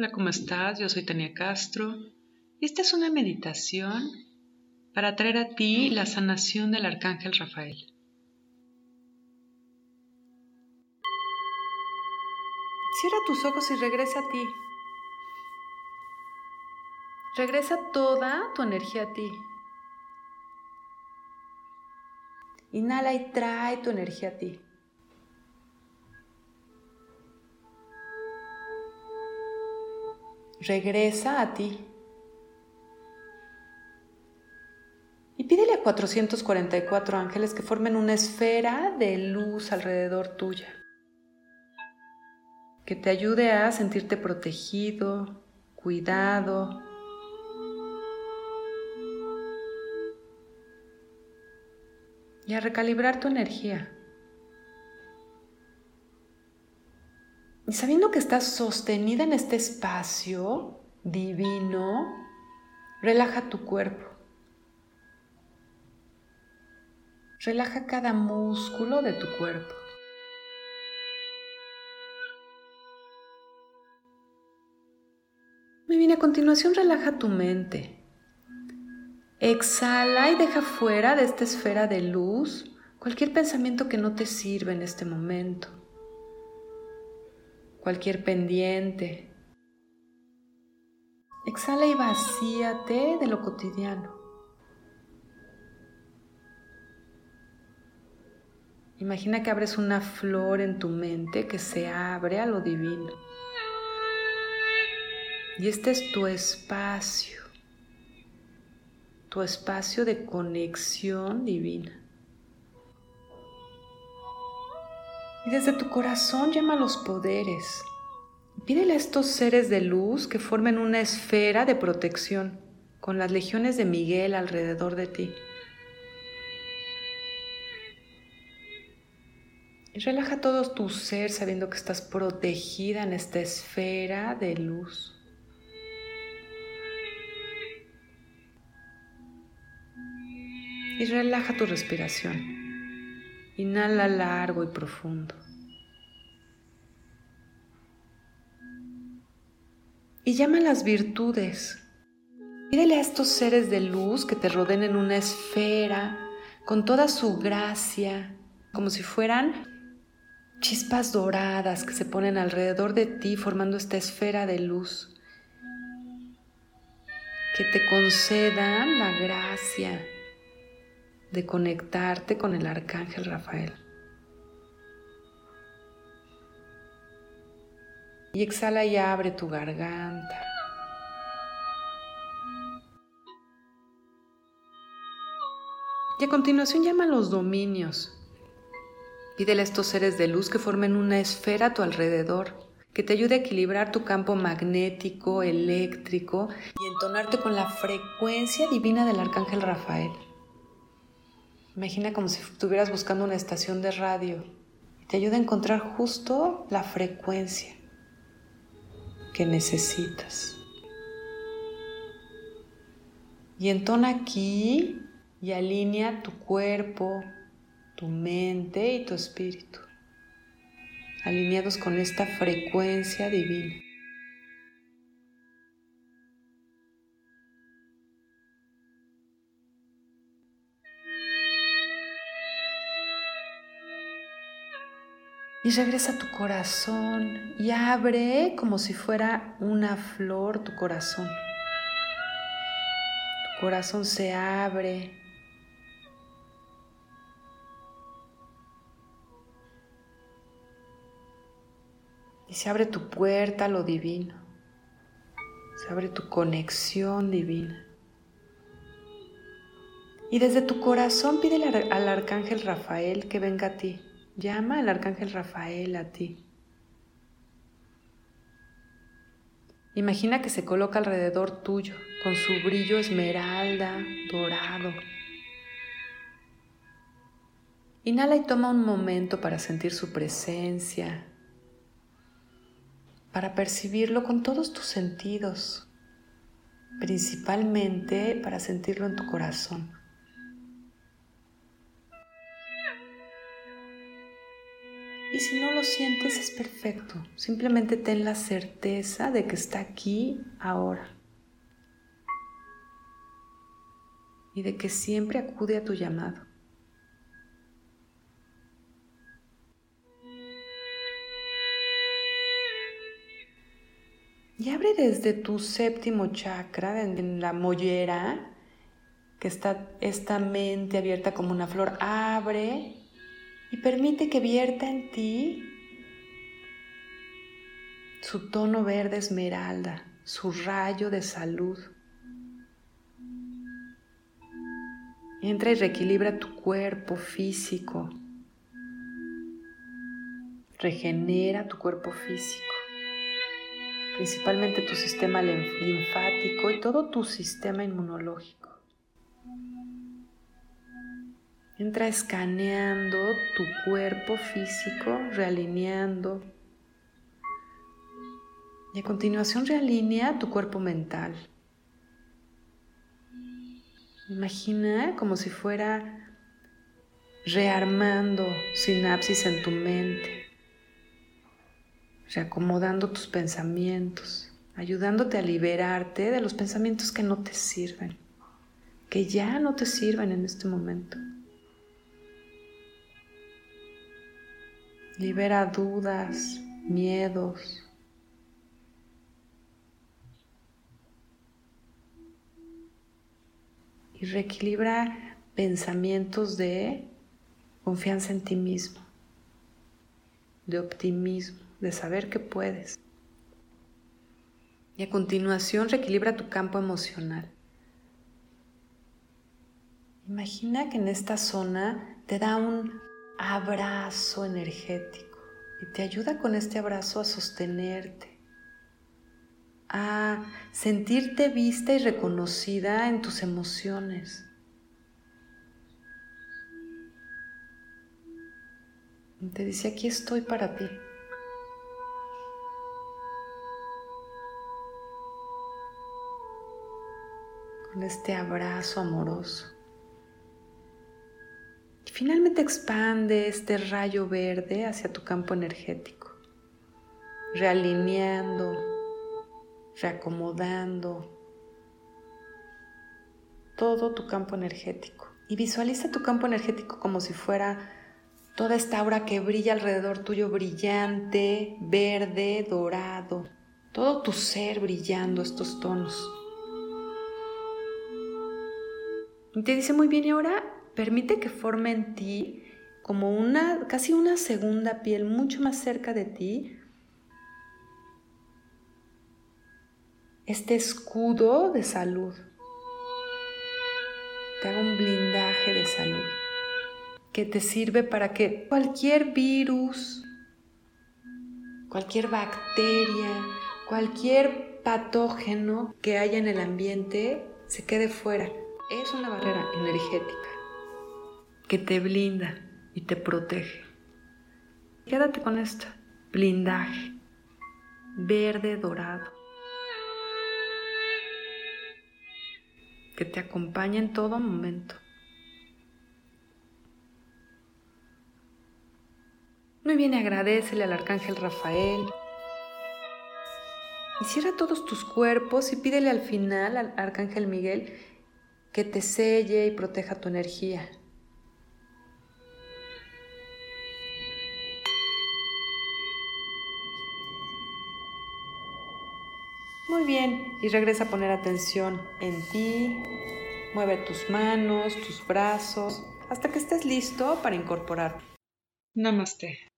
Hola, ¿cómo estás? Yo soy Tania Castro y esta es una meditación para traer a ti la sanación del Arcángel Rafael. Cierra tus ojos y regresa a ti. Regresa toda tu energía a ti. Inhala y trae tu energía a ti. Regresa a ti. Y pídele a 444 ángeles que formen una esfera de luz alrededor tuya, que te ayude a sentirte protegido, cuidado. Y a recalibrar tu energía. Y sabiendo que estás sostenida en este espacio divino, relaja tu cuerpo. Relaja cada músculo de tu cuerpo. Muy bien, a continuación relaja tu mente. Exhala y deja fuera de esta esfera de luz cualquier pensamiento que no te sirva en este momento cualquier pendiente. Exhala y vacíate de lo cotidiano. Imagina que abres una flor en tu mente que se abre a lo divino. Y este es tu espacio, tu espacio de conexión divina. Y desde tu corazón llama a los poderes. Pídele a estos seres de luz que formen una esfera de protección con las legiones de Miguel alrededor de ti. Y relaja todo tu ser sabiendo que estás protegida en esta esfera de luz. Y relaja tu respiración. Inhala largo y profundo. Y llama las virtudes. Pídele a estos seres de luz que te rodeen en una esfera con toda su gracia, como si fueran chispas doradas que se ponen alrededor de ti formando esta esfera de luz. Que te concedan la gracia de conectarte con el arcángel Rafael. Y exhala y abre tu garganta. Y a continuación llama a los dominios. Pídele a estos seres de luz que formen una esfera a tu alrededor, que te ayude a equilibrar tu campo magnético, eléctrico y entonarte con la frecuencia divina del arcángel Rafael. Imagina como si estuvieras buscando una estación de radio te ayuda a encontrar justo la frecuencia que necesitas. Y entona aquí y alinea tu cuerpo, tu mente y tu espíritu, alineados con esta frecuencia divina. Y regresa a tu corazón y abre como si fuera una flor tu corazón. Tu corazón se abre. Y se abre tu puerta a lo divino. Se abre tu conexión divina. Y desde tu corazón pídele al arcángel Rafael que venga a ti Llama al arcángel Rafael a ti. Imagina que se coloca alrededor tuyo con su brillo esmeralda, dorado. Inhala y toma un momento para sentir su presencia, para percibirlo con todos tus sentidos, principalmente para sentirlo en tu corazón. Y si no lo sientes es perfecto. Simplemente ten la certeza de que está aquí ahora. Y de que siempre acude a tu llamado. Y abre desde tu séptimo chakra, en la mollera, que está esta mente abierta como una flor. Abre y permite que vierta en ti su tono verde esmeralda, su rayo de salud. Entra y reequilibra tu cuerpo físico. Regenera tu cuerpo físico principalmente tu sistema linfático y todo tu sistema inmunológico. Entra escaneando tu cuerpo físico, realineando. Y a continuación realinea tu cuerpo mental. Imagina como si fuera rearmando sinapsis en tu mente reacomodando tus pensamientos, ayudándote a liberarte de los pensamientos que no te sirven, que ya no te sirven en este momento. Libera dudas, miedos. Y reequilibra pensamientos de confianza en ti mismo, de optimismo de saber que puedes. Y a continuación reequilibra tu campo emocional. Imagina que en esta zona te da un abrazo energético y te ayuda con este abrazo a sostenerte, a sentirte vista y reconocida en tus emociones. te dice, aquí estoy para ti. con este abrazo amoroso. Finalmente expande este rayo verde hacia tu campo energético, realineando, reacomodando todo tu campo energético. Y visualiza tu campo energético como si fuera toda esta aura que brilla alrededor tuyo, brillante, verde, dorado. Todo tu ser brillando estos tonos. Y te dice muy bien, y ahora permite que forme en ti como una, casi una segunda piel mucho más cerca de ti. Este escudo de salud. Te haga un blindaje de salud que te sirve para que cualquier virus, cualquier bacteria, cualquier patógeno que haya en el ambiente se quede fuera es una barrera energética que te blinda y te protege. Quédate con esto, blindaje, verde dorado, que te acompaña en todo momento. Muy bien, agradecele al arcángel Rafael. Y cierra todos tus cuerpos y pídele al final al arcángel Miguel que te selle y proteja tu energía. Muy bien, y regresa a poner atención en ti. Mueve tus manos, tus brazos, hasta que estés listo para incorporar. Namaste.